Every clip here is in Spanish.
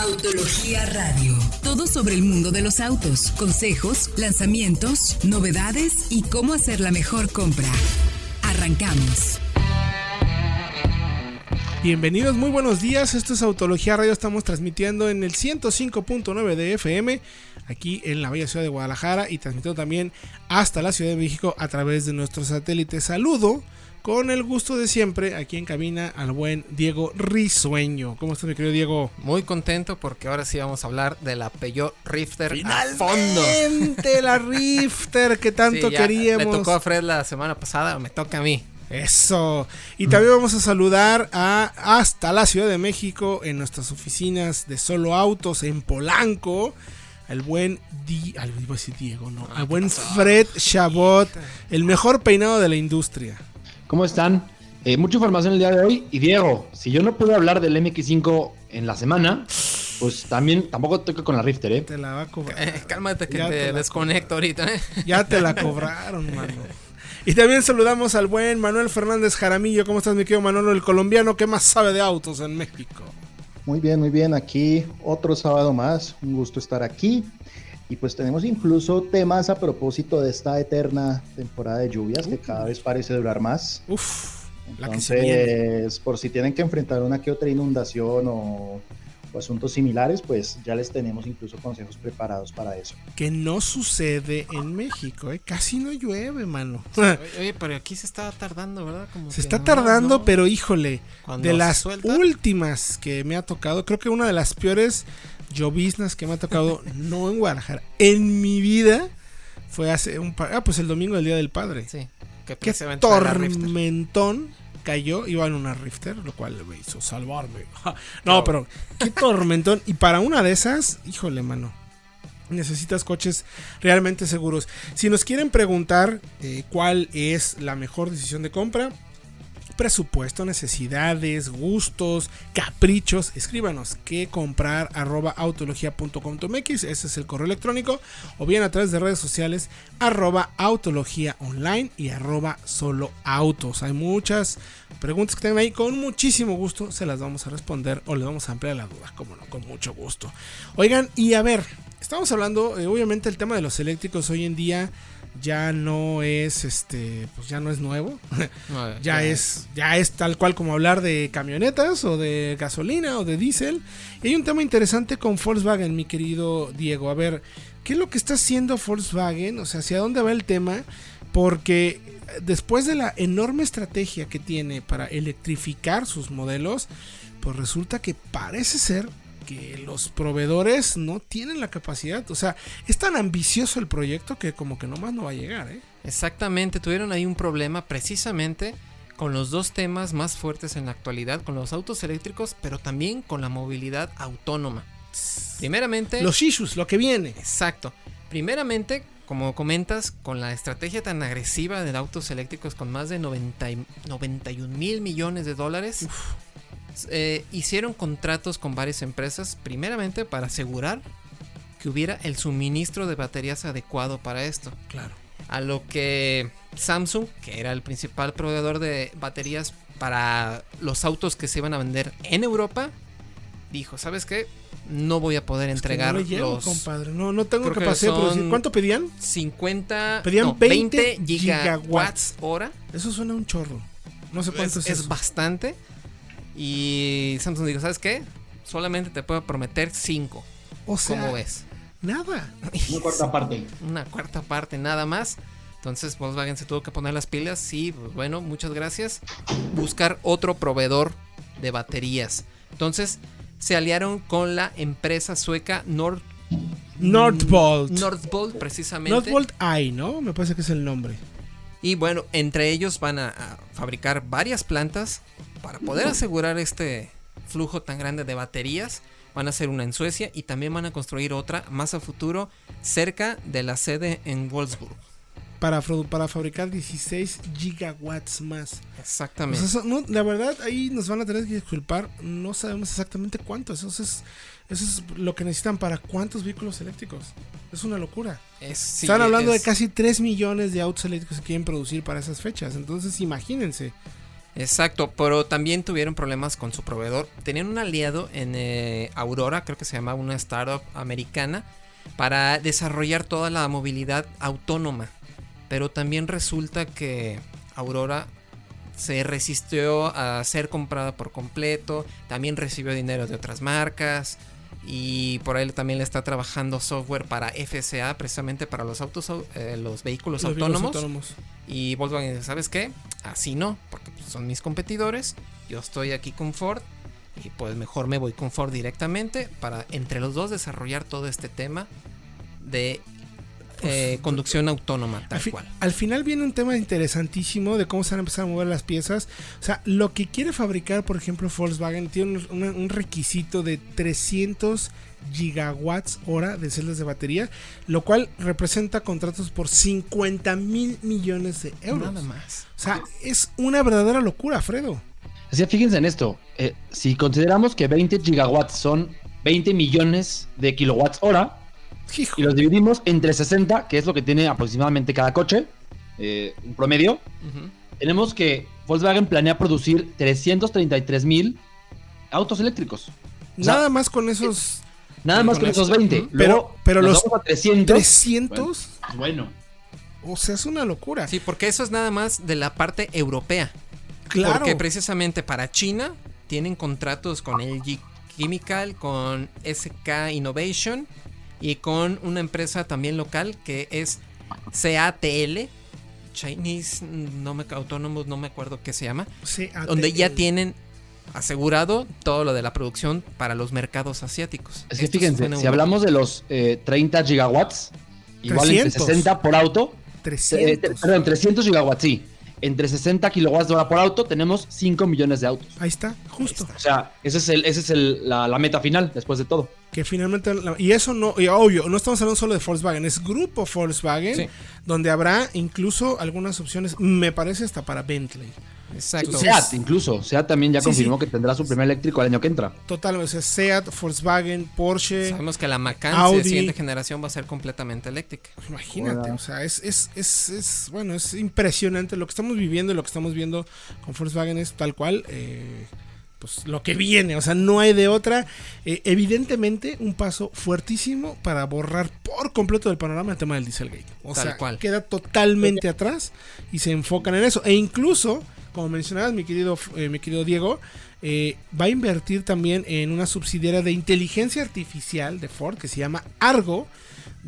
Autología Radio. Todo sobre el mundo de los autos, consejos, lanzamientos, novedades y cómo hacer la mejor compra. Arrancamos. Bienvenidos, muy buenos días. Esto es Autología Radio. Estamos transmitiendo en el 105.9 de FM, aquí en la bella ciudad de Guadalajara, y transmitiendo también hasta la Ciudad de México a través de nuestro satélite. Saludo con el gusto de siempre aquí en cabina al buen Diego Risueño. ¿Cómo estás, mi querido Diego? Muy contento porque ahora sí vamos a hablar de la Peugeot Rifter a fondo. la Rifter que tanto Sí, ya queríamos. Le tocó a Fred la semana pasada, me toca a mí. Eso. Y también vamos a saludar a hasta la Ciudad de México en nuestras oficinas de Solo Autos en Polanco. Al buen Di, al, iba a decir Diego, no, al buen Fred Chabot, el mejor peinado de la industria. ¿Cómo están? Eh, mucha información el día de hoy. Y Diego, si yo no puedo hablar del MX5 en la semana, pues también tampoco toca con la Rifter, ¿eh? Te la va a cobrar. Eh, cálmate que Ya te desconecto ahorita. ¿eh? Ya te la cobraron, mano. Y también saludamos al buen Manuel Fernández Jaramillo. ¿Cómo estás, mi querido Manolo, el colombiano que más sabe de autos en México? Muy bien, muy bien. Aquí otro sábado más. Un gusto estar aquí. Y pues tenemos incluso temas a propósito de esta eterna temporada de lluvias que cada vez parece durar más. Uf, la que se. Entonces, por si tienen que enfrentar una que otra inundación o, o asuntos similares, pues ya les tenemos incluso consejos preparados para eso. Que no sucede en México, ¿eh? Casi no llueve, mano. Oye, pero aquí se está tardando, ¿verdad? Como Se está no, tardando, no. pero híjole, Cuando de las suelta- últimas que me ha tocado, creo que una de las peores lloviznas que me ha tocado, no en Guadalajara, en mi vida, fue hace un par, ah, pues el domingo del Día del Padre. Sí, que Qué tormentón cayó, iba en una Rifter, lo cual me hizo salvarme. no, pero qué tormentón. Y para una de esas, híjole, mano. Necesitas coches realmente seguros. Si nos quieren preguntar eh, cuál es la mejor decisión de compra, presupuesto, necesidades, gustos, caprichos, escríbanos que comprar arroba autología.com.mx, ese es el correo electrónico, o bien a través de redes sociales arroba autología online y arroba solo autos. Hay muchas preguntas que tengan ahí, con muchísimo gusto se las vamos a responder o les vamos a ampliar la duda, como no, con mucho gusto. Oigan, y a ver, estamos hablando, eh, obviamente el tema de los eléctricos hoy en día ya no es este pues ya no es nuevo. No, ya es. ya es tal cual como hablar de camionetas o de gasolina o de diésel. Y hay un tema interesante con Volkswagen mi querido Diego. A ver qué es lo que está haciendo Volkswagen o sea hacia dónde va el tema porque después de la enorme estrategia que tiene para electrificar sus modelos pues resulta que parece ser que los proveedores no tienen la capacidad. O sea, es tan ambicioso el proyecto que como que nomás no va a llegar, ¿eh? Exactamente, tuvieron ahí un problema precisamente con los dos temas más fuertes en la actualidad, con los autos eléctricos, pero también con la movilidad autónoma. Primeramente, Los issues, lo que viene. exacto. Primeramente, como comentas, con la estrategia tan agresiva de autos eléctricos con más de 90 y- 91 mil millones de dólares, eh, hicieron contratos con varias empresas, primeramente para asegurar que hubiera el suministro de baterías adecuado para esto. Claro. A lo que Samsung, que era el principal proveedor de baterías para los autos que se iban a vender en Europa, dijo, ¿sabes qué? No voy a poder Es entregar no los compadre. No, no tengo capacidad de producir. ¿Cuánto pedían? 50, Pedían no, 20 20 gigawatts. gigawatts hora. Eso suena un chorro. No sé cuánto Es, es, bastante. Y Samsung dijo, ¿sabes qué? Solamente te puedo prometer 5. O sea, ¿Cómo ves? nada. Una cuarta parte. una cuarta parte nada más. Entonces Volkswagen se tuvo que poner las pilas. Sí, pues, bueno, muchas gracias. Buscar otro proveedor de baterías. Entonces se aliaron con la empresa sueca Nord Northvolt. Northvolt precisamente. Northvolt I, ¿no? Me parece que es el nombre. Y bueno, entre ellos van a, a fabricar varias plantas para poder asegurar este flujo tan grande de baterías. Van a hacer una en Suecia y también van a construir otra más a futuro cerca de la sede en Wolfsburg. Para, para fabricar 16 gigawatts más. Exactamente. Pues eso, no, la verdad, ahí nos van a tener que disculpar. No sabemos exactamente cuánto. Eso es, eso es lo que necesitan para cuántos vehículos eléctricos. Es una locura. Es- sí, Están hablando es- de casi 3 millones de autos eléctricos que quieren producir para esas fechas. Entonces, imagínense. Exacto, pero también tuvieron problemas con su proveedor. Tenían un aliado en eh, Aurora, creo que se llama una startup americana, para desarrollar toda la movilidad autónoma. Pero también resulta que Aurora se resistió a ser comprada por completo, también recibió dinero de otras marcas y por ahí también le está trabajando software para FCA, precisamente para los autos, eh, los vehículos Los autónomos. autónomos. Y Volkswagen dice, ¿sabes qué? Así no, porque pues, son mis competidores. Yo estoy aquí con Ford. Y pues mejor me voy con Ford directamente para entre los dos desarrollar todo este tema de eh, conducción autónoma, Al, tal fi- cual. al final viene un tema interesantísimo de cómo se van a empezar a mover las piezas. O sea, lo que quiere fabricar, por ejemplo, Volkswagen tiene un, requisito de 300 gigawatts hora de celdas de batería, lo cual representa contratos por 50 mil millones de euros. Nada más. O sea, es una verdadera locura, Fredo. Así que fíjense en esto. eh, si consideramos que 20 gigawatts son 20 millones de kilowatts hora Hijo, y los dividimos entre 60, que es lo que tiene aproximadamente cada coche, eh, un promedio, tenemos que Volkswagen planea producir 333 mil autos eléctricos. O sea, nada más con esos Nada más con con esos 20. Ujú. Luego, Pero- los vamos a 300. 300. Bueno, O sea, es una locura. Sí, porque eso es nada más de la parte europea. claro. Porque precisamente para China tienen contratos con LG Chemical, con SK Innovation y con una empresa también local que es CATL, Chinese no me, Autónomos, no me acuerdo qué se llama, Sí, donde ya tienen asegurado todo lo de la producción para los mercados asiáticos. es que Esto fíjense, si hablamos de los eh, 30 gigawatts, igual entre 300. 60 por auto, eh, 300. perdón, 300 gigawatts, sí. Entre 60 kilowatts de hora por auto tenemos 5 millones de autos. Ahí está, justo. O sea, ese es, el, ese es el- la, la meta final después de todo. Que finalmente, y eso no, y obvio, no estamos hablando solo de Volkswagen, es grupo Volkswagen, Sí. donde habrá incluso algunas opciones, me parece hasta para Bentley. Exacto. SEAT incluso. SEAT también ya Sí, confirmó sí. que tendrá su primer eléctrico el año que entra. Total, o sea, Seat, Volkswagen, Porsche, Sabemos que la Macan Audi. de siguiente generación va a ser completamente eléctrica. imagínate, Hola. o sea, es, es, es, es, bueno, es impresionante lo que estamos viviendo y lo que estamos viendo con Volkswagen es tal cual, eh, pues lo que viene, o sea, no hay de otra. Eh, evidentemente, un paso fuertísimo para borrar por completo del panorama el tema del Dieselgate. O Tal sea, cual. queda totalmente atrás y se enfocan en eso. E incluso, como mencionabas, mi querido, eh, mi querido Diego, eh, va a invertir también en una subsidiaria de inteligencia artificial de Ford que se llama Argo,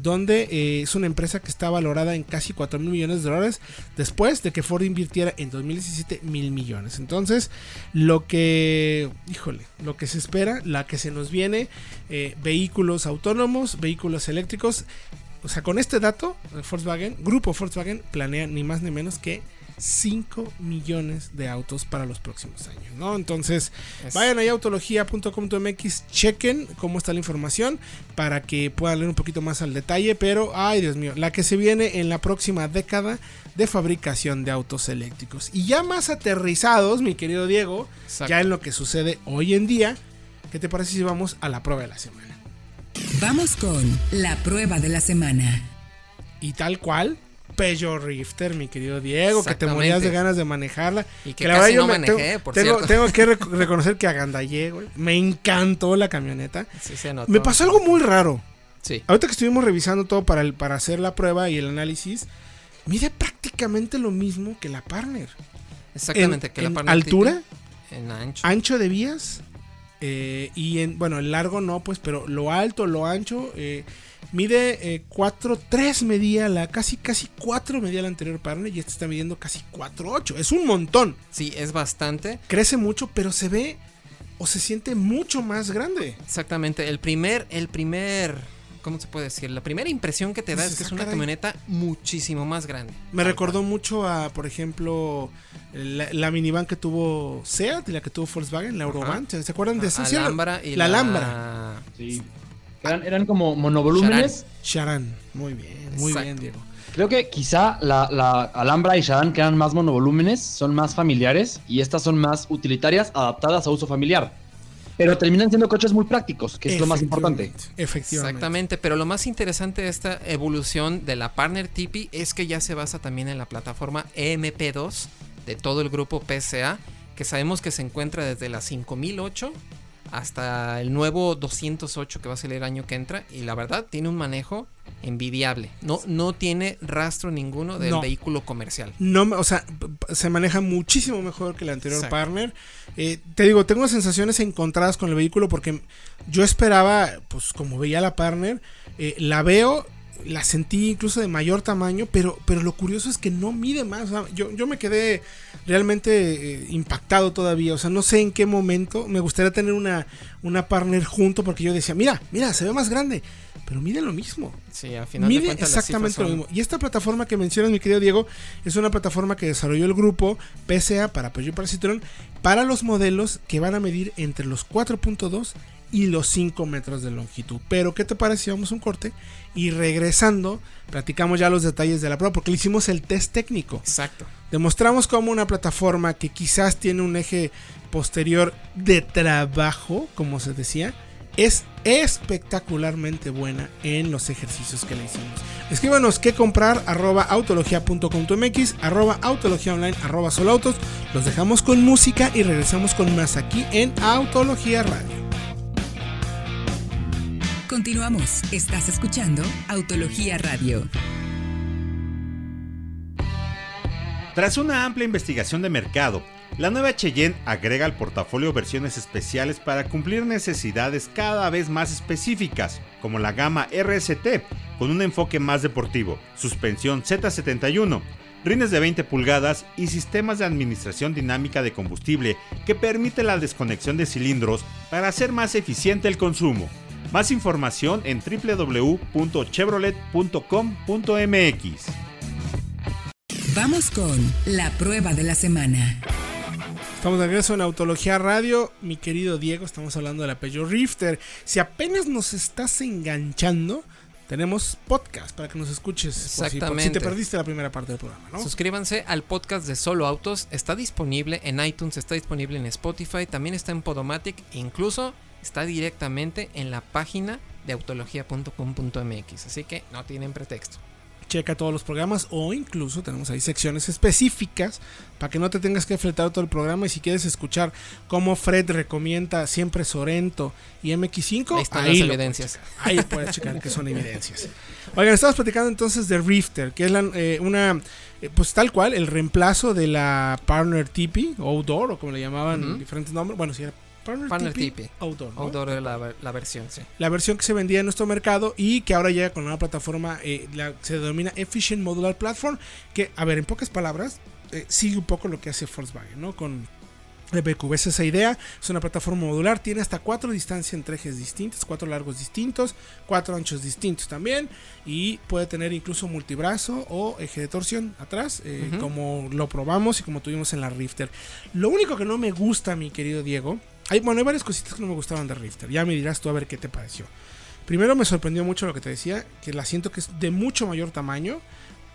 donde eh, es una empresa que está valorada en casi 4 mil millones de dólares después de que Ford invirtiera en 2017 mil millones. Entonces, lo que, híjole, lo que se espera, la que se nos viene, eh, vehículos autónomos, vehículos eléctricos. O sea, con este dato, Volkswagen, Grupo Volkswagen planea ni más ni menos que 5 millones de autos para los próximos años, ¿no? Entonces, Es- vayan ahí a autología.com.mx, chequen cómo está la información para que puedan leer un poquito más al detalle, pero, ay Dios mío, la que se viene en la próxima década de fabricación de autos eléctricos. Y ya más aterrizados, mi querido Diego, Exacto. ya en lo que sucede hoy en día, ¿qué te parece si vamos a la prueba de la semana? Vamos con la prueba de la semana. Y tal cual, Peugeot Rifter, mi querido Diego, que te morías de ganas de manejarla. Y que casi no manejé, por tengo, cierto. tengo que rec- reconocer que agandallé, güey. Me encantó la camioneta. Sí, se notó. Me pasó algo muy raro. Sí. Ahorita que estuvimos revisando todo para, el, para hacer la prueba y el análisis, mide prácticamente lo mismo que la Partner. Exactamente. En- que la en Partner altura, En ancho. ancho de vías eh, y en, bueno, el largo no, pues, pero lo alto, lo ancho, eh, mide eh, 4.3 medía la, casi, casi 4 medía la anterior Partner y este está midiendo casi 4.8. Es un montón. Sí, es bastante. Crece mucho, pero se ve o se siente mucho más grande. Exactamente. El primer, el primer, ¿cómo se puede decir? La primera impresión que te da es que es "Ah, una caray". camioneta muchísimo más grande. Me recordó mucho a, por ejemplo, la, la minivan que tuvo Seat y la que tuvo Volkswagen, la Eurovan. ¿Se acuerdan de esa? Alhambra y la la, Alhambra. Sí. Eran, eran como monovolúmenes. Charan. Muy bien, muy Exacto. bien, Diego. Creo que quizá la, la Alhambra y Shadan, que eran más monovolúmenes, son más familiares y estas son más utilitarias, adaptadas a uso familiar. Pero terminan siendo coches muy prácticos, que es lo más importante. Efectivamente, Efectivamente. Exactamente, pero lo más interesante de esta evolución de la Partner Tipi es que ya se basa también en la plataforma EMP2 de todo el grupo PSA que sabemos que se encuentra desde la 5008 hasta el nuevo 208 que va a salir el año que entra y la verdad tiene un manejo envidiable. No, no tiene rastro ninguno del No. vehículo comercial. No, o sea, se maneja muchísimo mejor que el anterior Exacto. partner. Eh, te digo, tengo sensaciones encontradas con el vehículo porque yo esperaba, pues como veía la partner, eh, la veo, la sentí incluso de mayor tamaño, pero, pero lo curioso es que no mide más. o sea, yo, yo me quedé realmente eh, impactado todavía. O sea, no sé en qué momento me gustaría tener una, una partner junto porque yo decía, mira, mira, se ve más grande, pero mide lo mismo. Sí, al final de Mide cuentas exactamente lo mismo. Y esta plataforma que mencionas, mi querido Diego, es una plataforma que desarrolló el grupo PSA para Peugeot para Citroën para los modelos que van a medir entre los 4.2 y los 5 metros de longitud. Pero, ¿qué te parece si vamos a un corte? Y regresando, platicamos ya los detalles de la prueba, porque le hicimos el test técnico. Exacto. Demostramos cómo una plataforma que quizás tiene un eje posterior de trabajo, como se decía, es espectacularmente buena en los ejercicios que le hicimos. Escríbanos qué comprar, arroba autologia.com.mx, arroba autología online, arroba solautos. Los dejamos con música y regresamos con más aquí en Autología Radio. Continuamos. Estás escuchando Autología Radio. Tras una amplia investigación de mercado, la nueva Cheyenne agrega al portafolio versiones especiales para cumplir necesidades cada vez más específicas, como la gama RST, con un enfoque más deportivo, suspensión Z71, rines de 20 pulgadas y sistemas de administración dinámica de combustible que permite la desconexión de cilindros para hacer más eficiente el consumo. Más información en www.chevrolet.com.mx. Vamos con la prueba de la semana. Estamos de regreso en Autología Radio. Mi querido Diego, estamos hablando de la Peugeot Rifter. Si apenas nos estás enganchando, tenemos podcast para que nos escuches. por si- por si, Exactamente. te perdiste la primera parte del programa, ¿no? Suscríbanse al podcast de Solo Autos. Está disponible en iTunes, está disponible en Spotify, también está en Podomatic, incluso está directamente en la página de autología.com.mx. Así que no tienen pretexto. Checa todos los programas o incluso tenemos ahí secciones específicas para que no te tengas que fletar todo el programa. Y si quieres escuchar cómo Fred recomienda siempre Sorento y MX5, Ahí están ahí las evidencias. Ahí puedes checar que son evidencias. Oigan, estamos platicando entonces de Rifter, que es la, eh, una, eh, pues tal cual, el reemplazo de la Partner TP, Outdoor, o como le llamaban diferentes nombres. Bueno, si era Partner, Partner TP, TP. Outdoor. ¿no? Outdoor era la, la versión, sí. La versión que se vendía en nuestro mercado y que ahora llega con una plataforma, eh, la- se denomina Efficient Modular Platform, que, a ver, en pocas palabras, eh, sigue un poco lo que hace Volkswagen, ¿no? Con el BQV es esa idea, es una plataforma modular, tiene hasta cuatro distancias entre ejes distintos, cuatro largos distintos, cuatro anchos distintos también, y puede tener incluso multibrazo o eje de torsión atrás, eh, como lo probamos y como tuvimos en la Rifter. Lo único que no me gusta, mi querido Diego, hay, bueno, hay varias cositas que no me gustaban de Rifter, ya me dirás tú a ver qué te pareció. Primero me sorprendió mucho lo que te decía, que la siento que es de mucho mayor tamaño,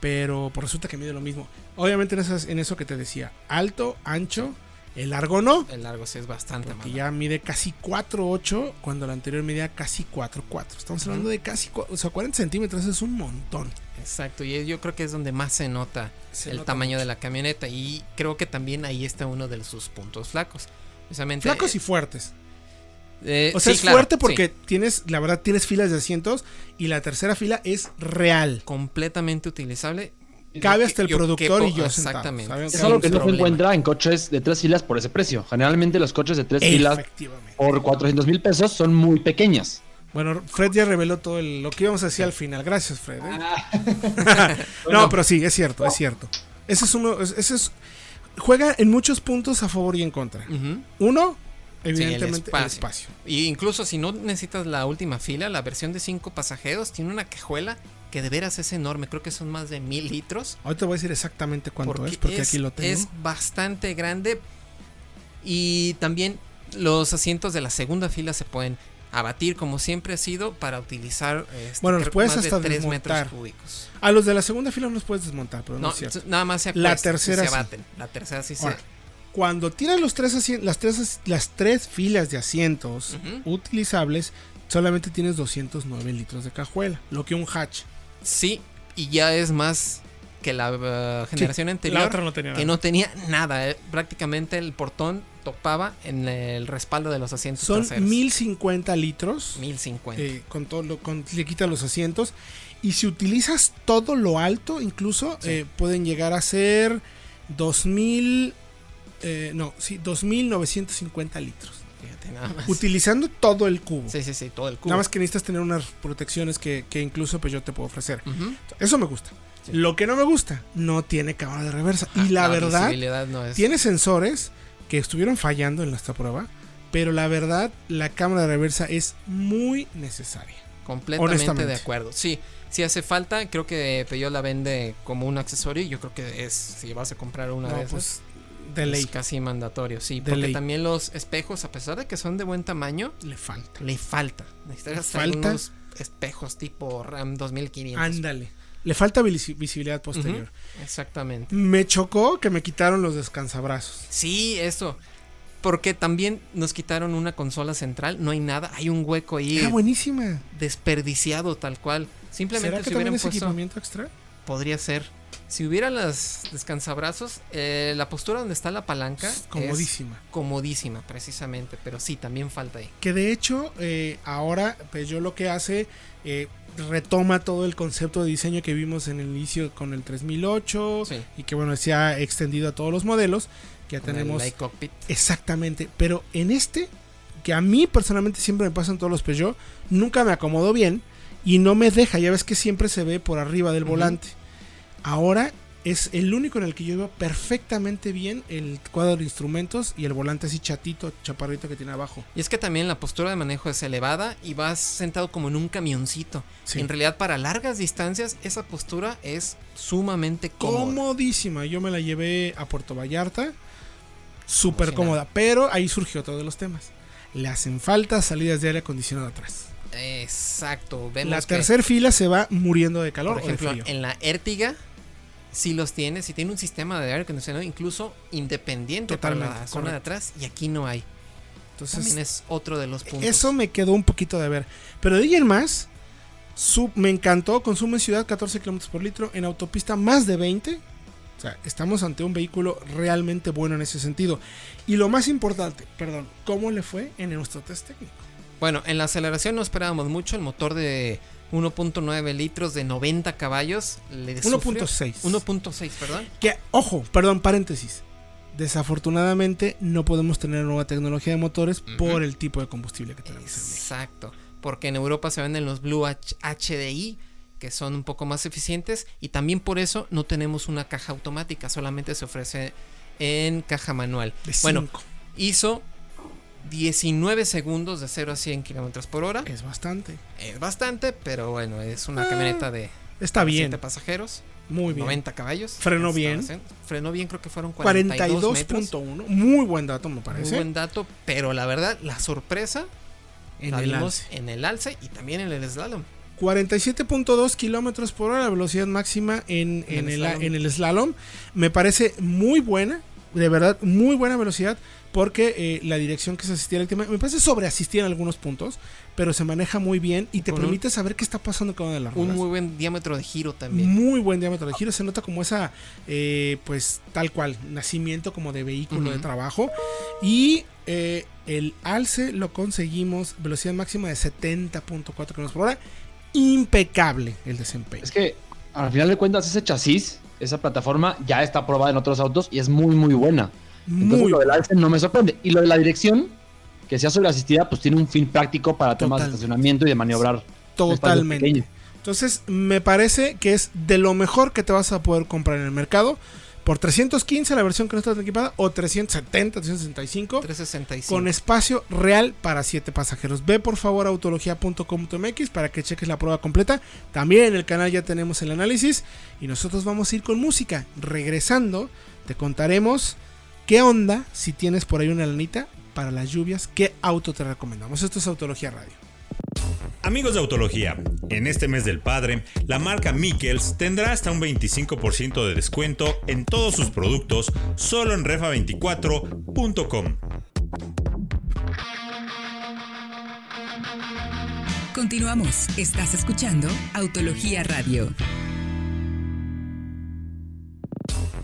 pero pues resulta que mide lo mismo. Obviamente en, esas, en eso que te decía, alto, ancho, el largo no, El largo sí es bastante porque ya mide casi 4.8 cuando la anterior medía casi 4.4. Estamos hablando de casi, o sea, 40 centímetros es un montón. Exacto, y yo creo que es donde más se nota Se el nota tamaño mucho. de la camioneta y creo que también ahí está uno de sus puntos flacos. Precisamente, Flacos y fuertes. eh, O sea, sí, es claro, fuerte sí. porque tienes, la verdad, tienes filas de asientos y la tercera fila es real. completamente utilizable. Cabe hasta el Yo productor quepo- y yo Exactamente. Es algo que no se encuentra en coches de tres filas por ese precio. Generalmente los coches de tres filas por 400 mil pesos son muy pequeñas. Bueno, Fred ya reveló todo el- lo que íbamos a decir al final. Gracias, Fred. ¿eh? Ah. no, pero sí, es cierto, es cierto. Ese es uno, es- ese es, juega en muchos puntos a favor y en contra. Uno, Sí, el evidentemente, el espacio. Y incluso si no necesitas la última fila, la versión de cinco pasajeros tiene una cajuela que de veras es enorme. Creo que son más de mil litros. Ahorita voy a decir exactamente cuánto es, porque aquí lo tengo. es bastante grande. Y también los asientos de la segunda fila se pueden abatir como siempre ha sido para utilizar este, Bueno, los puedes hasta de 3 desmontar. metros cúbicos. A los de la segunda fila no los puedes desmontar, pero no, No, es cierto. nada más se La acuestan, tercera se sí. abaten. La tercera sí Ahora, se Cuando tienes los tres las, tres, as- las tres filas de asientos utilizables, solamente tienes 209 litros de cajuela, lo que un hatch. Sí, y ya es más que la uh, generación la anterior, otra no tenía que nada. no tenía nada. eh. Prácticamente el portón topaba en el respaldo de los asientos Son traseros. 1050 litros. 1050. eh, con todo lo, con, le quitas los asientos. Y si utilizas todo lo alto, incluso Sí. eh, pueden llegar a ser 2000. eh, no, sí, 2950 litros. Fíjate nada más. Utilizando todo el cubo. Sí, sí, sí, todo el cubo. Nada más que necesitas tener unas protecciones que, que incluso pues yo te puedo ofrecer. Eso me gusta. Sí. Lo que no me gusta, no tiene cámara de reversa. Ah, y la, verdad, no es- tiene sensores que estuvieron fallando en esta prueba. Pero la verdad, la cámara de reversa es muy necesaria. Completamente de acuerdo. Sí, si hace falta. Creo que Peugeot la vende como un accesorio. y Yo creo que es, si vas a comprar una No, de esas, pues, de es casi mandatorio. Sí, De porque ley. también los espejos, a pesar de que son de buen tamaño, Le falta. le falta. Necesitas Falta. unos espejos tipo RAM 2500. Ándale. Le falta visi- visibilidad posterior. Exactamente. Me chocó que me quitaron los descansabrazos. Sí, eso. Porque también nos quitaron una consola central. No hay nada. Hay un hueco ahí Era buenísima. desperdiciado tal cual. Simplemente ¿Será que si hubieran es puesto... equipamiento extra? Podría ser. Si hubiera las descansabrazos, eh, la postura donde está la palanca es Comodísima. comodísima, precisamente. Pero sí, también falta ahí. Que de hecho, eh, ahora, pues yo lo que hace, eh, retoma todo el concepto de diseño que vimos en el inicio con el 3008 Sí. y que bueno, se ha extendido a todos los modelos. Que ya Con el tenemos Light Cockpit. exactamente. Pero en este, que a mí personalmente siempre me pasan todos los Peugeot, nunca me acomodo bien y no me deja. Ya ves que siempre se ve por arriba del volante. Ahora es el único en el que yo veo perfectamente bien el cuadro de instrumentos y el volante así chatito, chaparrito que tiene abajo. Y es que también la postura de manejo es elevada y vas sentado como en un camioncito. Sí. En realidad, para largas distancias, esa postura es sumamente cómoda. comodísima. Yo me la llevé a Puerto Vallarta, súper cómoda. Pero ahí surgió otro de los temas. Le hacen falta salidas de aire acondicionado atrás. Exacto. Vemos La tercera fila se va muriendo de calor por o de ejemplo, frío. en la Ertiga sí los tiene, sí tiene un sistema de aire acondicionado incluso independiente para la Totalmente, zona de atrás y aquí no hay. Entonces, También es otro de los puntos. eso me quedó un poquito de ver. Pero de ahí en más, me encantó. Consumo en ciudad 14 kilómetros por litro. En autopista más de 20. O sea, estamos ante un vehículo realmente bueno en ese sentido. Y lo más importante, perdón, ¿cómo le fue en nuestro test técnico? Bueno, en la aceleración no esperábamos mucho. El motor de 1.9 litros de 90 caballos le sufrió- 1.6. 1.6, perdón. Que, ojo, perdón, paréntesis. Desafortunadamente no podemos tener nueva tecnología de motores por el tipo de combustible que tenemos en. Exacto. Porque en Europa se venden los Blue H- HDI, que son un poco más eficientes. Y también por eso no tenemos una caja automática. Solamente se ofrece en caja manual. De Bueno, hizo 19 segundos de 0 a 100 kilómetros por hora. es bastante. Es bastante, pero bueno, es una Ah, camioneta de Está bien, 7 pasajeros, muy bien. 90 caballos. Frenó bien. Frenó bien, creo que fueron 42 metros. 42.1, muy buen dato me Muy parece. buen dato, pero la verdad, la sorpresa en la el vimos alce. en el alce y también en el slalom. 47.2 kilómetros por hora, la velocidad máxima en, En en el en el slalom. Me parece muy buena, de verdad, muy buena velocidad, porque eh, la dirección que se asistía eléctrica me parece sobreasistía en algunos puntos, pero se maneja muy bien y te Con un- permite saber qué está pasando con una de las Un ruedas. muy buen diámetro de giro también. Muy buen diámetro de giro, se nota como esa, eh, pues tal cual, nacimiento como de vehículo de trabajo. Y eh, el alce lo conseguimos, velocidad máxima de 70.4 km por hora. Impecable el desempeño. Es que al final de cuentas ese chasis, esa plataforma ya está probada en otros autos y es muy muy buena. Entonces Muy lo del alce no me sorprende. Y lo de la dirección, que sea sobreasistida, pues tiene un fin práctico para temas de estacionamiento y de maniobrar. Totalmente. Entonces, me parece que es de lo mejor que te vas a poder comprar en el mercado. Por 315 la versión que no está tan equipada o 370, 365 365. con espacio real para 7 pasajeros. Ve por favor a autología.com.mx para que cheques la prueba completa. También en el canal ya tenemos el análisis y nosotros vamos a ir con música. Regresando, te contaremos qué onda si tienes por ahí una lanita para las lluvias, qué auto te recomendamos. Esto es Autología Radio. Amigos de Autología, en este mes del padre, la marca Mikkels tendrá hasta un 25% de descuento en todos sus productos solo en refa24.com. Continuamos. Estás escuchando Autología Radio.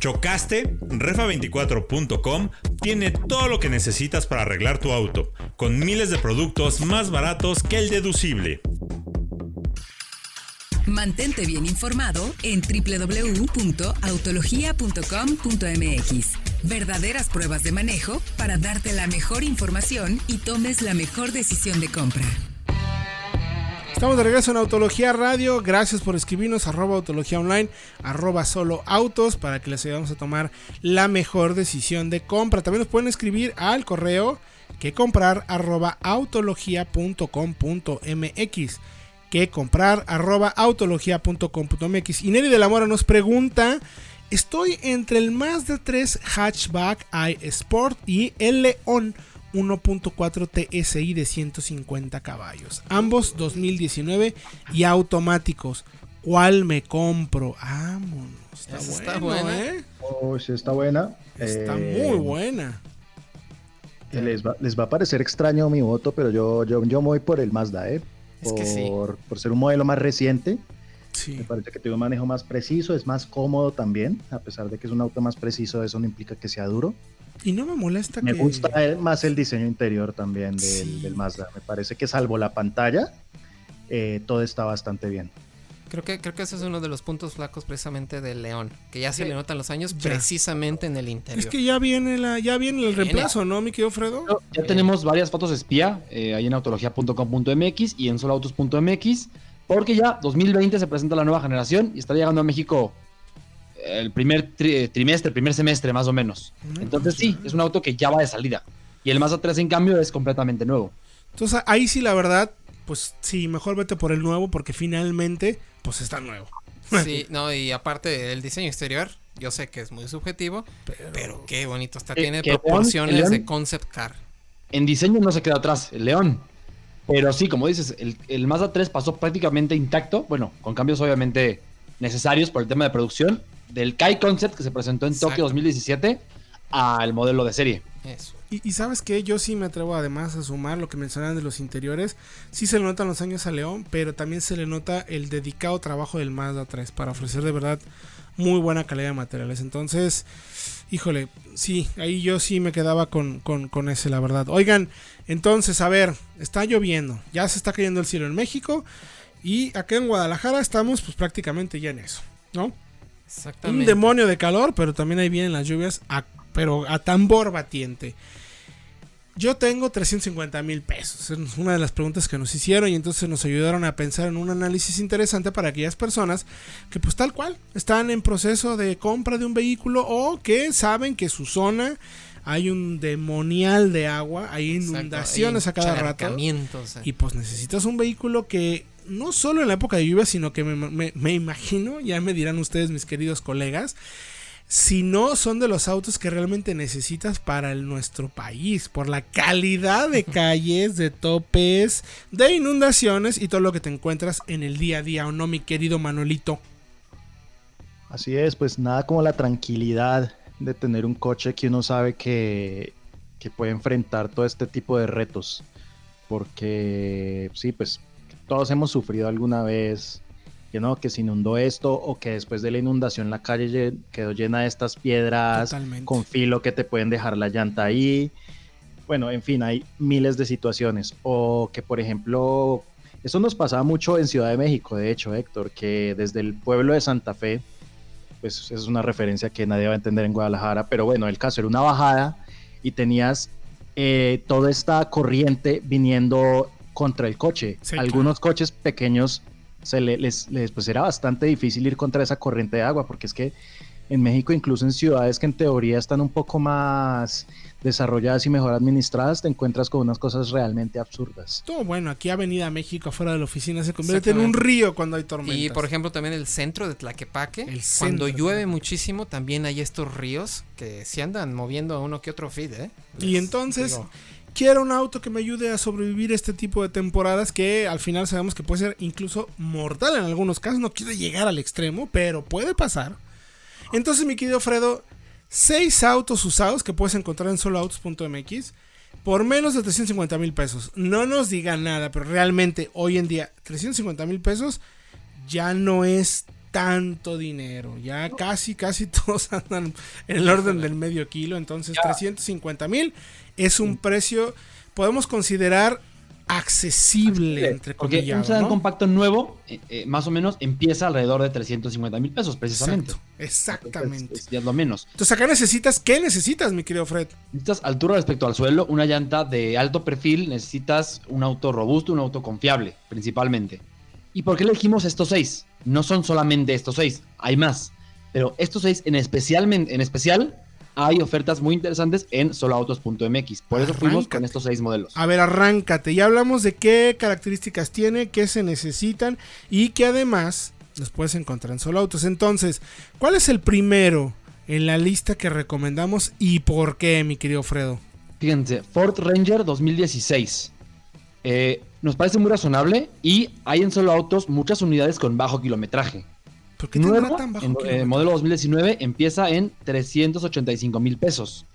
¿Chocaste? Refa24.com tiene todo lo que necesitas para arreglar tu auto, con miles de productos más baratos que el deducible. Mantente bien informado en www.autologia.com.mx. Verdaderas pruebas de manejo para darte la mejor información y tomes la mejor decisión de compra. Estamos de regreso en Autología Radio. Gracias por escribirnos arroba autología online, arroba solo autos, para que les ayudemos a tomar la mejor decisión de compra. También nos pueden escribir al correo que comprar arroba autologia.com.mx que comprar arroba autologia.com.mx. Y Nelly de la Mora nos pregunta, estoy entre el Mazda 3 Hatchback iSport y el León 1.4 TSI de 150 caballos. Ambos 2019 y automáticos. ¿Cuál me compro? Vámonos. Está, Esa bueno, está buena. ¿eh? Oh, sí, está buena. Está Eh, muy buena. Les va, les va a parecer extraño mi voto, pero yo, yo, yo me voy por el Mazda, ¿eh? Es que sí. Por, por ser un modelo más reciente. Me Sí. parece que tiene un manejo más preciso, es más cómodo también. A pesar de que es un auto más preciso, eso no implica que sea duro. Y no me molesta Me que... gusta eh, más el diseño interior también del, Sí. del Mazda. Me parece que salvo la pantalla, eh, todo está bastante bien. Creo que, creo que ese es uno de los puntos flacos precisamente del León, que ya se le notan los años Ya. precisamente en el interior. Es que ya viene la, ya viene el Viene. reemplazo, ¿no, mi querido Fredo? Ya tenemos varias fotos espía eh, ahí en autologia.com.mx y en soloautos.mx, porque ya 2020 se presenta la nueva generación y está llegando a México el primer tri- trimestre, el primer semestre más o menos. Entonces sí, es un auto que ya va de salida. Y el Mazda 3 en cambio es completamente nuevo. Entonces ahí sí la verdad, pues sí, mejor vete por el nuevo porque finalmente, pues está nuevo. Sí, no, y aparte el diseño exterior, yo sé que es muy subjetivo, pero, qué bonito está. Eh, Tiene proporciones León- de concept car. En diseño no se queda atrás, el León. Pero sí, como dices, el, el Mazda 3 pasó prácticamente intacto, bueno, con cambios obviamente necesarios por el tema de producción, del Kai Concept que se presentó en Exacto. Tokio 2017 al modelo de serie. Eso. Y, y sabes que yo sí me atrevo además a sumar lo que mencionaban de los interiores. Sí se le notan los años a León, pero también se le nota el dedicado trabajo del Mazda 3 para ofrecer de verdad muy buena calidad de materiales. Entonces, híjole, sí, ahí yo sí me quedaba con, con, con ese, la verdad. Oigan, entonces, a ver, está lloviendo, ya se está cayendo el cielo en México y acá en Guadalajara estamos pues prácticamente ya en eso, ¿no? Un demonio de calor, pero también ahí vienen las lluvias, a- pero a tambor batiente. Yo tengo 350 mil pesos. Es una de las preguntas que nos hicieron y entonces nos ayudaron a pensar en un análisis interesante para aquellas personas que pues tal cual están en proceso de compra de un vehículo o que saben que su zona hay un demonial de agua, hay Exacto, inundaciones hay a cada rato. eh. Y pues necesitas un vehículo que no solo en la época de lluvia, sino que me, me- me imagino, ya me dirán ustedes mis queridos colegas, si no son de los autos que realmente necesitas para el- nuestro país, por la calidad de calles, de topes, de inundaciones y todo lo que te encuentras en el día a día, ¿o no, mi querido Manolito? Así es, pues nada como la tranquilidad de tener un coche que uno sabe que, que puede enfrentar todo este tipo de retos. Porque sí, pues todos hemos sufrido alguna vez que no, que se inundó esto o que después de la inundación la calle lle- quedó llena de estas piedras Totalmente. con filo que te pueden dejar la llanta ahí. Bueno, en fin, hay miles de situaciones. O que, por ejemplo, eso nos pasaba mucho en Ciudad de México, de hecho, Héctor, que desde el pueblo de Santa Fe, pues es una referencia que nadie va a entender en Guadalajara, pero bueno, el caso era una bajada y tenías eh, toda esta corriente viniendo contra el coche. Sí, Algunos coches pequeños se le- les, les- pues era bastante difícil ir contra esa corriente de agua, porque es que en México, incluso en ciudades que en teoría están un poco más desarrolladas y mejor administradas, te encuentras con unas cosas realmente absurdas. Todo bueno, aquí Avenida México, afuera de la oficina, se convierte en un río cuando hay tormentas. Y por ejemplo también el centro de Tlaquepaque, El cuando llueve muchísimo también hay estos ríos que se andan moviendo a uno que otro feed, ¿eh? Y entonces, digo, quiero un auto que me ayude a sobrevivir este tipo de temporadas que al final sabemos que puede ser incluso mortal en algunos casos. No quiero llegar al extremo, pero puede pasar. Entonces, mi querido Fredo, seis autos usados que puedes encontrar en soloautos.mx por menos de 350 mil pesos. No nos digan nada, pero realmente hoy en día 350 mil pesos ya no es tanto dinero. Ya casi, casi todos andan en el orden del medio kilo. Entonces, 350 mil es un precio, podemos considerar accesible, entre Porque comillas. un sedán ¿no? compacto nuevo, eh, eh, más o menos, empieza alrededor de 350 mil pesos, precisamente. Exacto, exactamente. Es- ya es lo menos. Entonces, acá necesitas, ¿qué necesitas, mi querido Fred? Necesitas altura respecto al suelo, una llanta de alto perfil, necesitas un auto robusto, un auto confiable, principalmente. ¿Y por qué elegimos estos seis? No son solamente estos seis, hay más. Pero estos seis en, especialmente, en especial hay ofertas muy interesantes en soloautos.mx. Por eso fuimos con estos seis modelos. A ver, arráncate. Ya hablamos de qué características tiene, qué se necesitan y que además los puedes encontrar en Solo Autos. Entonces, ¿cuál es el primero en la lista que recomendamos y por qué, mi querido Fredo? Fíjense, Ford Ranger 2016. Eh, nos parece muy razonable y hay en Solo Autos muchas unidades con bajo kilometraje. ¿Por qué Nuevo, tan bajo en- eh, modelo 2019 empieza en 385 mil pesos.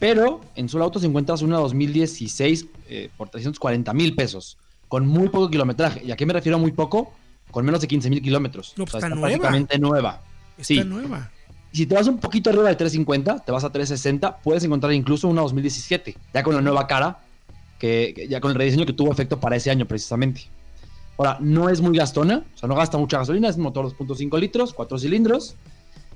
Pero en Solo Autos encuentras una 2016 eh, por 340 mil pesos. Con muy poco kilometraje. ¿Y a qué me refiero a muy poco? Con menos de 15 mil kilómetros. No, pues está nueva. prácticamente nueva. Está sí. nueva. Si te vas un poquito arriba de 350, te vas a 360, puedes encontrar incluso una 2017, ya con la nueva cara, que, que ya con el rediseño que tuvo efecto para ese año precisamente. Ahora, no es muy gastona, o sea, no gasta mucha gasolina, es un motor 2.5 litros, 4 cilindros,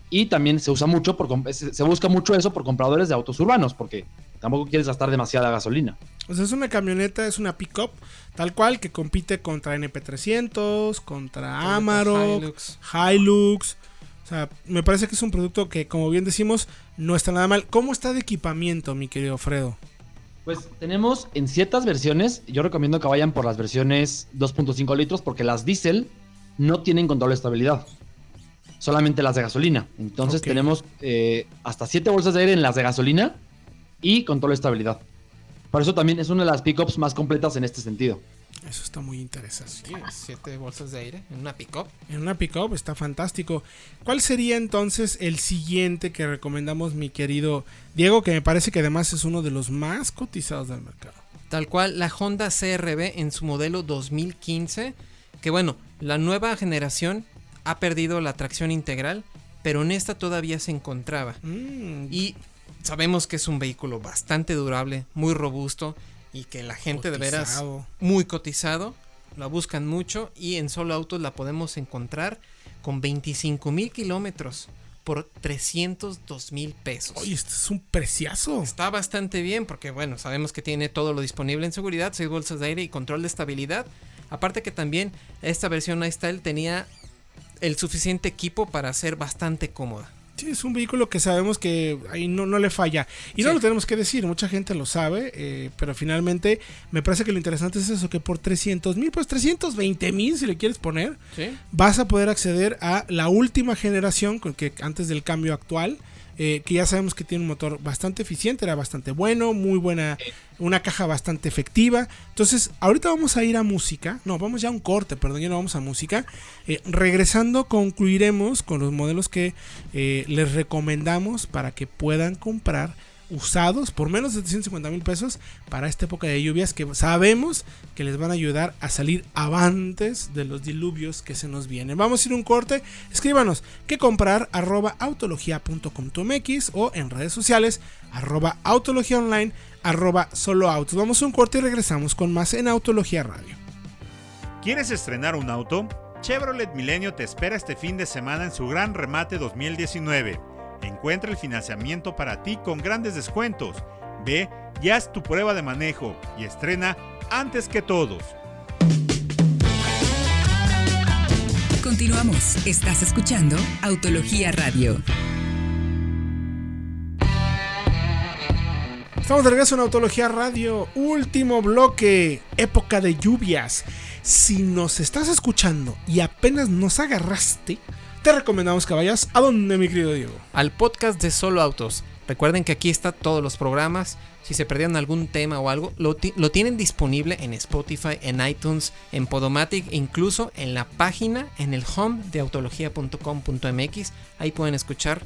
y también se usa mucho, por, se busca mucho eso por compradores de autos urbanos, porque tampoco quieres gastar demasiada gasolina. O sea, es una camioneta, es una pickup, tal cual, que compite contra NP300, contra Amarok, Hilux. Hilux. O sea, me parece que es un producto que, como bien decimos, no está nada mal. ¿Cómo está de equipamiento, mi querido Fredo? Pues tenemos en ciertas versiones, yo recomiendo que vayan por las versiones 2.5 litros porque las diésel no tienen control de estabilidad. Solamente las de gasolina. Entonces tenemos eh, hasta 7 bolsas de aire en las de gasolina y control de estabilidad. Por eso también es una de las pickups más completas en este sentido. Eso está muy interesante. Sí, siete bolsas de aire en una pick-up. En una pickup está fantástico. ¿Cuál sería entonces el siguiente que recomendamos, mi querido Diego? Que me parece que además es uno de los más cotizados del mercado. Tal cual la Honda CRB en su modelo 2015. Que bueno, la nueva generación ha perdido la tracción integral, pero en esta todavía se encontraba. Mm, Y sabemos que es un vehículo bastante durable, muy robusto y que la gente de veras muy cotizado, la buscan mucho y en solo autos la podemos encontrar con 25 mil kilómetros por 302 mil pesos. Oye, este es un preciazo. Está bastante bien porque, bueno, sabemos que tiene todo lo disponible en seguridad, 6 bolsas de aire y control de estabilidad. Aparte que también esta versión iStyle tenía el suficiente equipo para ser bastante cómoda. Sí, es un vehículo que sabemos que ahí no, no le falla. Y no lo tenemos que decir, mucha gente lo sabe, eh, pero finalmente me parece que lo interesante es eso, que por 300 mil, pues 320 mil si le quieres poner, ¿Sí? vas a poder acceder a la última generación, con que antes del cambio actual, eh, que ya sabemos que tiene un motor bastante eficiente, era bastante bueno, muy buena, una caja bastante efectiva. Entonces, ahorita vamos a ir a música, no, vamos ya a un corte, perdón, ya no vamos a música. Eh, regresando, concluiremos con los modelos que eh, les recomendamos para que puedan comprar usados por menos de 350 mil pesos para esta época de lluvias que sabemos que les van a ayudar a salir avantes de los diluvios que se nos vienen. Vamos a ir un corte, escríbanos qué comprar arroba autología.com.mx o en redes sociales arroba autología online arroba solo autos. Vamos a un corte y regresamos con más en Autología Radio. ¿Quieres estrenar un auto? Chevrolet Milenio te espera este fin de semana en su gran remate 2019. Encuentra el financiamiento para ti con grandes descuentos. Ve y haz tu prueba de manejo y estrena antes que todos. Continuamos. Estás escuchando Autología Radio. Estamos de regreso en Autología Radio, último bloque, época de lluvias. Si nos estás escuchando y apenas nos agarraste, te recomendamos que vayas a donde, mi querido Diego. Al podcast de Solo Autos. Recuerden que aquí está todos los programas. Si se perdieron algún tema o algo, lo, lo tienen disponible en Spotify, en iTunes, en Podomatic, incluso en la página, en el home de autología.com.mx. Ahí pueden escuchar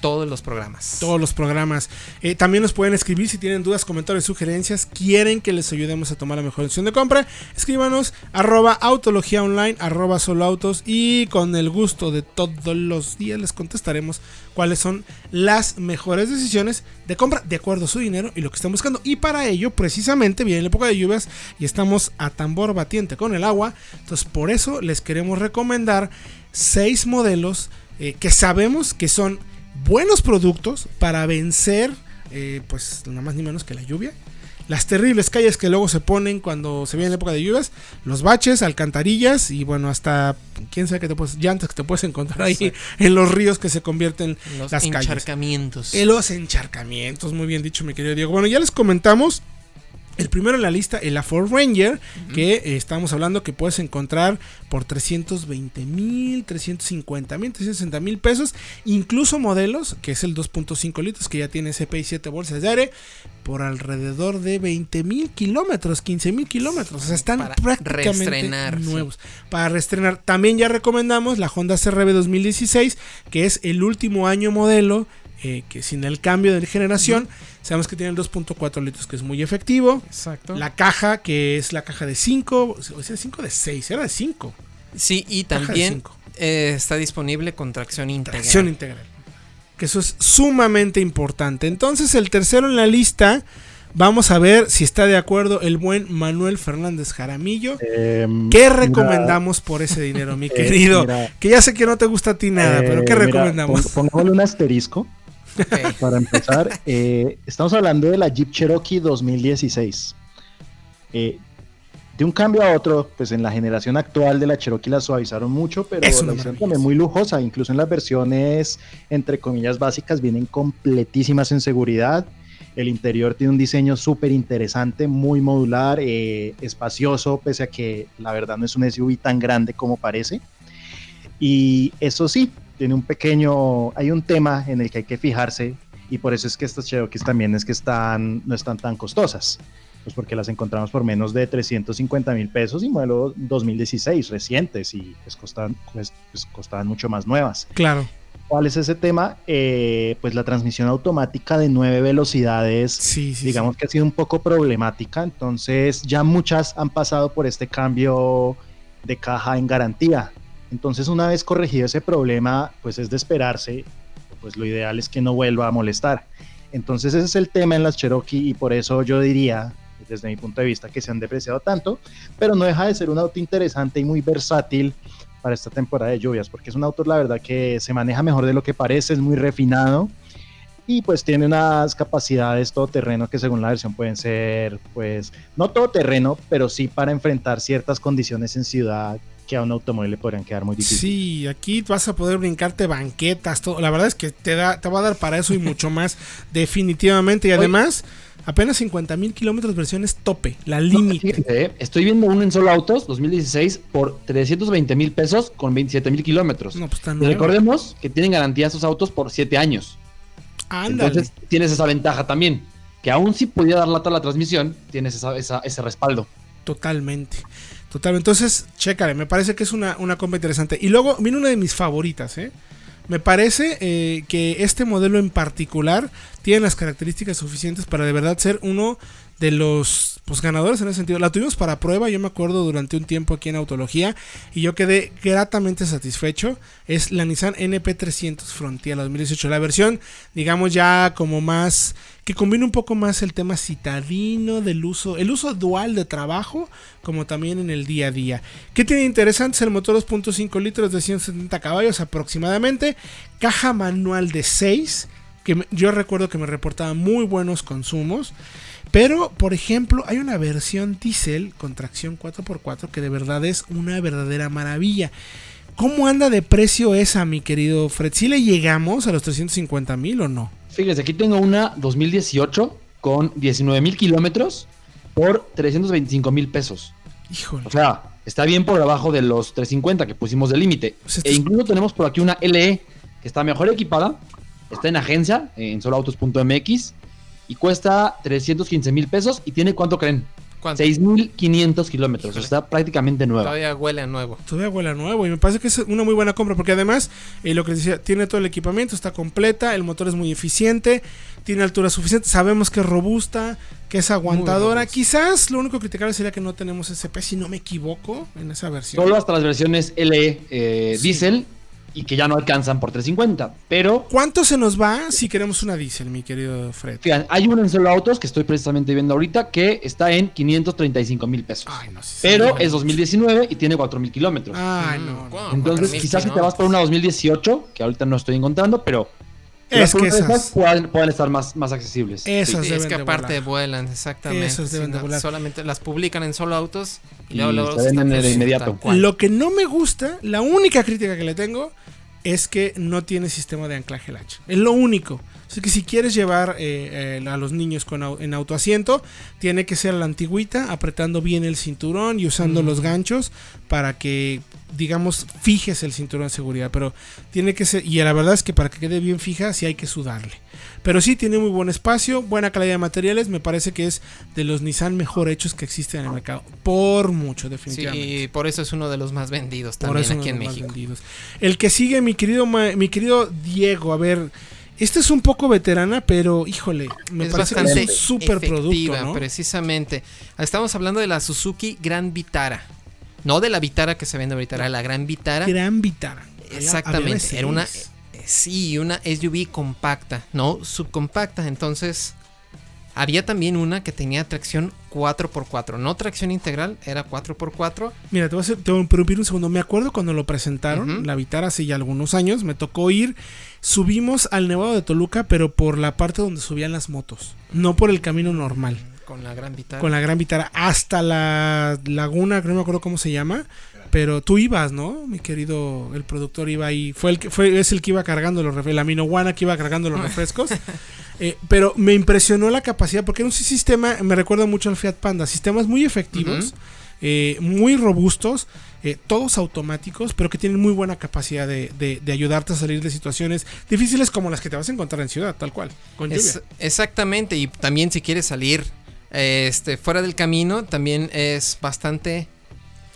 todos los programas. Todos los programas. Eh, también nos pueden escribir si tienen dudas, comentarios, sugerencias, quieren que les ayudemos a tomar la mejor decisión de compra. Escríbanos arroba autología online, arroba solo autos y con el gusto de todos los días les contestaremos cuáles son las mejores decisiones de compra de acuerdo a su dinero y lo que están buscando. Y para ello, precisamente, viene la época de lluvias y estamos a tambor batiente con el agua. Entonces, por eso les queremos recomendar seis modelos eh, que sabemos que son buenos productos para vencer, eh, pues nada más ni menos que la lluvia. Las terribles calles que luego se ponen cuando se viene la época de lluvias, los baches, alcantarillas y bueno, hasta quién sabe qué te puedes, llantas que te puedes encontrar ahí en los ríos que se convierten Los las calles. encharcamientos. En los encharcamientos, muy bien dicho, mi querido Diego. Bueno, ya les comentamos. El primero en la lista, el la Ford Ranger, que eh, estamos hablando que puedes encontrar por 320 mil, 350 mil, 360 mil pesos. Incluso modelos, que es el 2.5 litros, que ya tiene CP y 7 bolsas de aire, por alrededor de 20 mil kilómetros, 15 mil kilómetros. O sea, están Para prácticamente sí. nuevos. Para reestrenar. También ya recomendamos la Honda CRV 2016, que es el último año modelo eh, que sin el cambio de generación, sabemos que tiene el 2.4 litros, que es muy efectivo. Exacto. La caja, que es la caja de 5, o sea, 5 de 6, era de 5. Sí, y Caja también eh, está disponible con tracción integral. Tracción integral. Que eso es sumamente importante. Entonces, el tercero en la lista, vamos a ver si está de acuerdo el buen Manuel Fernández Jaramillo. Em, ¿Qué mira, recomendamos por ese dinero, mi eh, querido? mira, Que ya sé que no te gusta a ti nada, eh, pero ¿qué mira, recomendamos? pon- pongámosle un asterisco Para empezar. Eh, estamos hablando de la Jeep Cherokee 2016. Eh, de un cambio a otro, pues en la generación actual de la Cherokee la suavizaron mucho, pero Es la hicieron también muy lujosa. Incluso en las versiones, entre comillas, básicas, vienen completísimas en seguridad. El interior tiene un diseño súper interesante, muy modular, eh, espacioso, pese a que la verdad no es un SUV tan grande como parece. Y eso sí, tiene un pequeño, hay un tema en el que hay que fijarse y por eso es que estas Cherokees también es que están, no están tan costosas. Pues porque las encontramos por menos de 350 mil pesos y modelo 2016 recientes y pues costaban, pues, pues costaban mucho más nuevas. Claro. ¿Cuál es ese tema? Eh, pues la transmisión automática de nueve velocidades Sí, sí. digamos que ha sido un poco problemática, entonces ya muchas han pasado por este cambio de caja en garantía. Entonces una vez corregido ese problema, pues es de esperarse, pues lo ideal es que no vuelva a molestar. Entonces ese es el tema en las Cherokee y por eso yo diría, desde mi punto de vista, que se han depreciado tanto, pero no deja de ser un auto interesante y muy versátil para esta temporada de lluvias, porque es un auto, la verdad, que se maneja mejor de lo que parece, es muy refinado y pues tiene unas capacidades todoterreno que según la versión pueden ser, pues, no todoterreno, pero sí para enfrentar ciertas condiciones en ciudad que a un automóvil le podrían quedar muy difíciles. Sí, aquí vas a poder brincarte banquetas, todo. La verdad es que te, da, te va a dar para eso y mucho más, definitivamente. Y además, apenas 50 mil kilómetros versiones tope, la límite. Fíjense, eh, estoy viendo uno en solo autos 2016 por 320 mil pesos con 27 mil kilómetros. No, pues tan recordemos que tienen garantía estos autos por 7 años. Ándale. Entonces tienes esa ventaja también. Que aún si podía dar lata a la transmisión, tienes esa- esa- ese respaldo. Totalmente. Totalmente. Entonces, chécale, me parece que es una, una compra interesante. Y luego viene una de mis favoritas, ¿eh? Me parece eh, que este modelo en particular tiene las características suficientes para de verdad ser uno de los pues, ganadores en ese sentido. La tuvimos para prueba, yo me acuerdo durante un tiempo aquí en Autología y yo quedé gratamente satisfecho. Es la Nissan NP300 Frontier 2018, la versión digamos ya como más que combina un poco más el tema citadino del uso, el uso dual de trabajo como también en el día a día. ¿Qué tiene interesante? Es el motor 2.5 litros de 170 caballos aproximadamente, caja manual de 6 que yo recuerdo que me reportaba muy buenos consumos. Pero, por ejemplo, hay una versión diésel con tracción 4x4 que de verdad es una verdadera maravilla. ¿Cómo anda de precio esa, mi querido Fred? ¿Sí le llegamos a los 350 mil o no? Fíjense, aquí tengo una 2018 con 19 mil kilómetros por 325 mil pesos. Híjole. O sea, está bien por debajo de los 350 que pusimos de límite. Pues esto E es- incluso tenemos por aquí una LE que está mejor equipada. Está en agencia, en soloautos.mx. Y cuesta 315 mil pesos. ¿Y tiene cuánto creen? ¿Cuánto? 6.500 kilómetros. Híjole. Está prácticamente nueva. Todavía huele a nuevo. Todavía huele a nuevo y me parece que es una muy buena compra porque además, eh, lo que les decía, tiene todo el equipamiento, está completa, el motor es muy eficiente, tiene altura suficiente, sabemos que es robusta, que es aguantadora. Quizás lo único criticable sería que no tenemos SP, si no me equivoco, en esa versión. Solo hasta las versiones LE eh, Sí. Diesel y que ya no alcanzan por 350. Pero ¿Cuánto se nos va si queremos una diésel, mi querido Fred? Fíjate, hay uno en solo autos que estoy precisamente viendo ahorita que está en 535 mil pesos. Ay, no sé. si- pero es 2019 y tiene 4 mil kilómetros. Ay, no. Entonces, 4,000 quizás si te vas por una 2018, que ahorita no estoy encontrando, pero Es que esas- puedan estar más, más accesibles. Esas Sí, deben es que de aparte volar. vuelan, exactamente. Esas deben de no, volar. Solamente las publican en solo autos y Y luego, luego se venden de inmediato. Lo que no me gusta, la única crítica que le tengo es que no tiene sistema de anclaje latch. Es lo único. Así que si quieres llevar eh, eh, a los niños con au- en autoasiento, tiene que ser a la antigüita, apretando bien el cinturón y usando Mm. los ganchos para que, digamos, fijes el cinturón de seguridad. Pero tiene que ser, y la verdad es que para que quede bien fija, sí hay que sudarle. Pero sí tiene muy buen espacio, buena calidad de materiales. Me parece que es de los Nissan mejor hechos que existen en el mercado. Por mucho, Sí, definitivamente. y por eso es uno de los más vendidos Por también eso aquí uno en de los más México. vendidos. El que sigue, mi querido, mi querido Diego, a ver, este es un poco veterana, pero híjole, me es parece que es un super producto, precisamente. Estamos hablando de la Suzuki Gran Vitara. No de la Vitara que se vende ahorita, era la Gran Vitara. Gran Vitara. Exactamente, era una V6. eh, sí, una SUV compacta, no subcompacta, entonces había también una que tenía tracción 4x4, no tracción integral, era 4x4. Mira, te voy, a hacer- te voy a interrumpir un segundo. Me acuerdo cuando lo presentaron, la Vitara hace ya algunos años, me tocó ir. Subimos al Nevado de Toluca, pero por la parte donde subían las motos, no por el camino normal. Con la Gran Vitara. Con la Gran Vitara hasta la laguna, que no me acuerdo cómo se llama. Pero tú ibas, ¿no? Mi querido, el productor iba ahí. Fue el que fue, es el que iba cargando los refrescos. La Minoguana que iba cargando los refrescos. Eh, pero me impresionó la capacidad, porque era un sistema, me recuerda mucho al Fiat Panda. Sistemas muy efectivos, eh, muy robustos, eh, todos automáticos, pero que tienen muy buena capacidad de, de- de ayudarte a salir de situaciones difíciles como las que te vas a encontrar en ciudad, tal cual, con lluvia. Es- exactamente, y también si quieres salir este, fuera del camino, también es bastante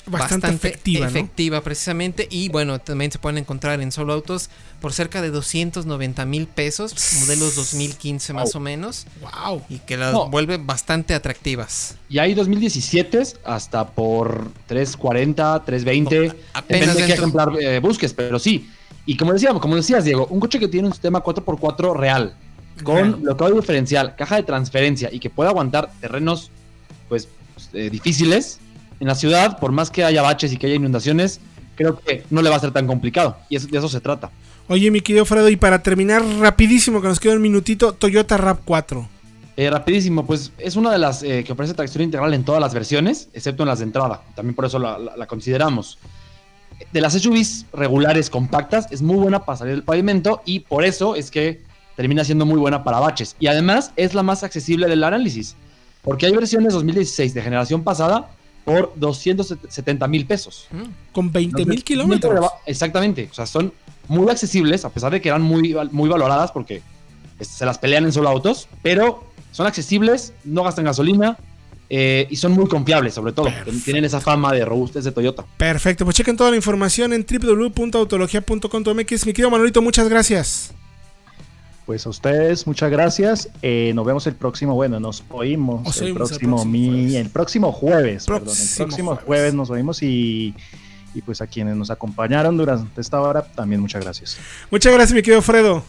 bastante, efectiva, ¿no? efectiva, precisamente. Y bueno, también se pueden encontrar en solo autos por cerca de 290 mil pesos, modelos 2015 más o menos, Wow. y que las No. vuelve bastante atractivas. Y hay 2017 hasta por 340, 320. Apenas Depende de qué ejemplar eh, busques, pero sí. Y como decíamos, como decías, Diego, un coche que tiene un sistema 4x4 real, con Real. bloqueo diferencial, caja de transferencia y que pueda aguantar terrenos pues eh, difíciles en la ciudad, por más que haya baches y que haya inundaciones, creo que no le va a ser tan complicado. Y eso- de eso se trata. Oye, mi querido Fredo, y para terminar rapidísimo, que nos queda un minutito, Toyota RAV4. Eh, rapidísimo, pues es una de las eh, que ofrece tracción integral en todas las versiones, excepto en las de entrada. También por eso la, la- la consideramos. De las SUVs regulares compactas, es muy buena para salir del pavimento y por eso es que termina siendo muy buena para baches. Y además es la más accesible del análisis, porque hay versiones 2016 de generación pasada por 270 mil pesos. Mm. Con 20 mil kilómetros. Exactamente, o sea, son muy accesibles, a pesar de que eran muy, muy valoradas porque este, se las pelean en solo autos, pero son accesibles, no gastan gasolina eh, y son muy confiables, sobre todo. Perfecto. Tienen esa fama de robustez de Toyota. Perfecto, pues chequen toda la información en www.autologia.com.mx. Mi querido Manolito, muchas gracias. Pues a ustedes, muchas gracias. Eh, nos vemos el próximo, bueno, nos oímos Nos el, oímos el próximo, próximo mi- jueves. el próximo jueves. perdón, el Próximo próximo jueves. jueves. nos oímos y, y pues a quienes nos acompañaron durante esta hora, también muchas gracias. Muchas gracias, mi querido Fredo.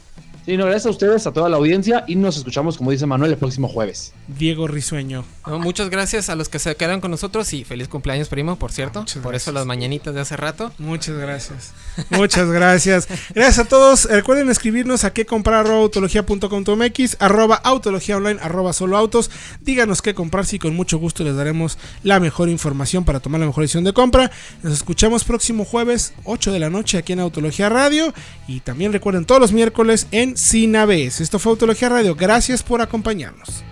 Sí, no, gracias a ustedes, a toda la audiencia y nos escuchamos, como dice Manuel, el próximo jueves. Diego Risueño. No, muchas gracias a los que se quedaron con nosotros y feliz cumpleaños, primo, por cierto. Muchas por eso las mañanitas de hace rato. Muchas gracias. Muchas gracias. Gracias a todos. Recuerden escribirnos a qué comprar arroba autología.com.mx, arroba autología online, arroba solo autos. Díganos qué comprar, si con mucho gusto les daremos la mejor información para tomar la mejor decisión de compra. Nos escuchamos próximo jueves, 8 de la noche, aquí en Autología Radio. Y también recuerden todos los miércoles en Sinaves. Esto fue Autología Radio. Gracias por acompañarnos.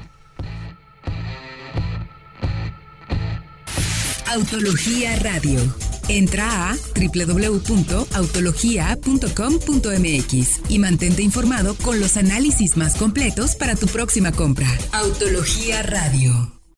Autología Radio. Entra a www.autologia.com.mx y mantente informado con los análisis más completos para tu próxima compra. Autología Radio.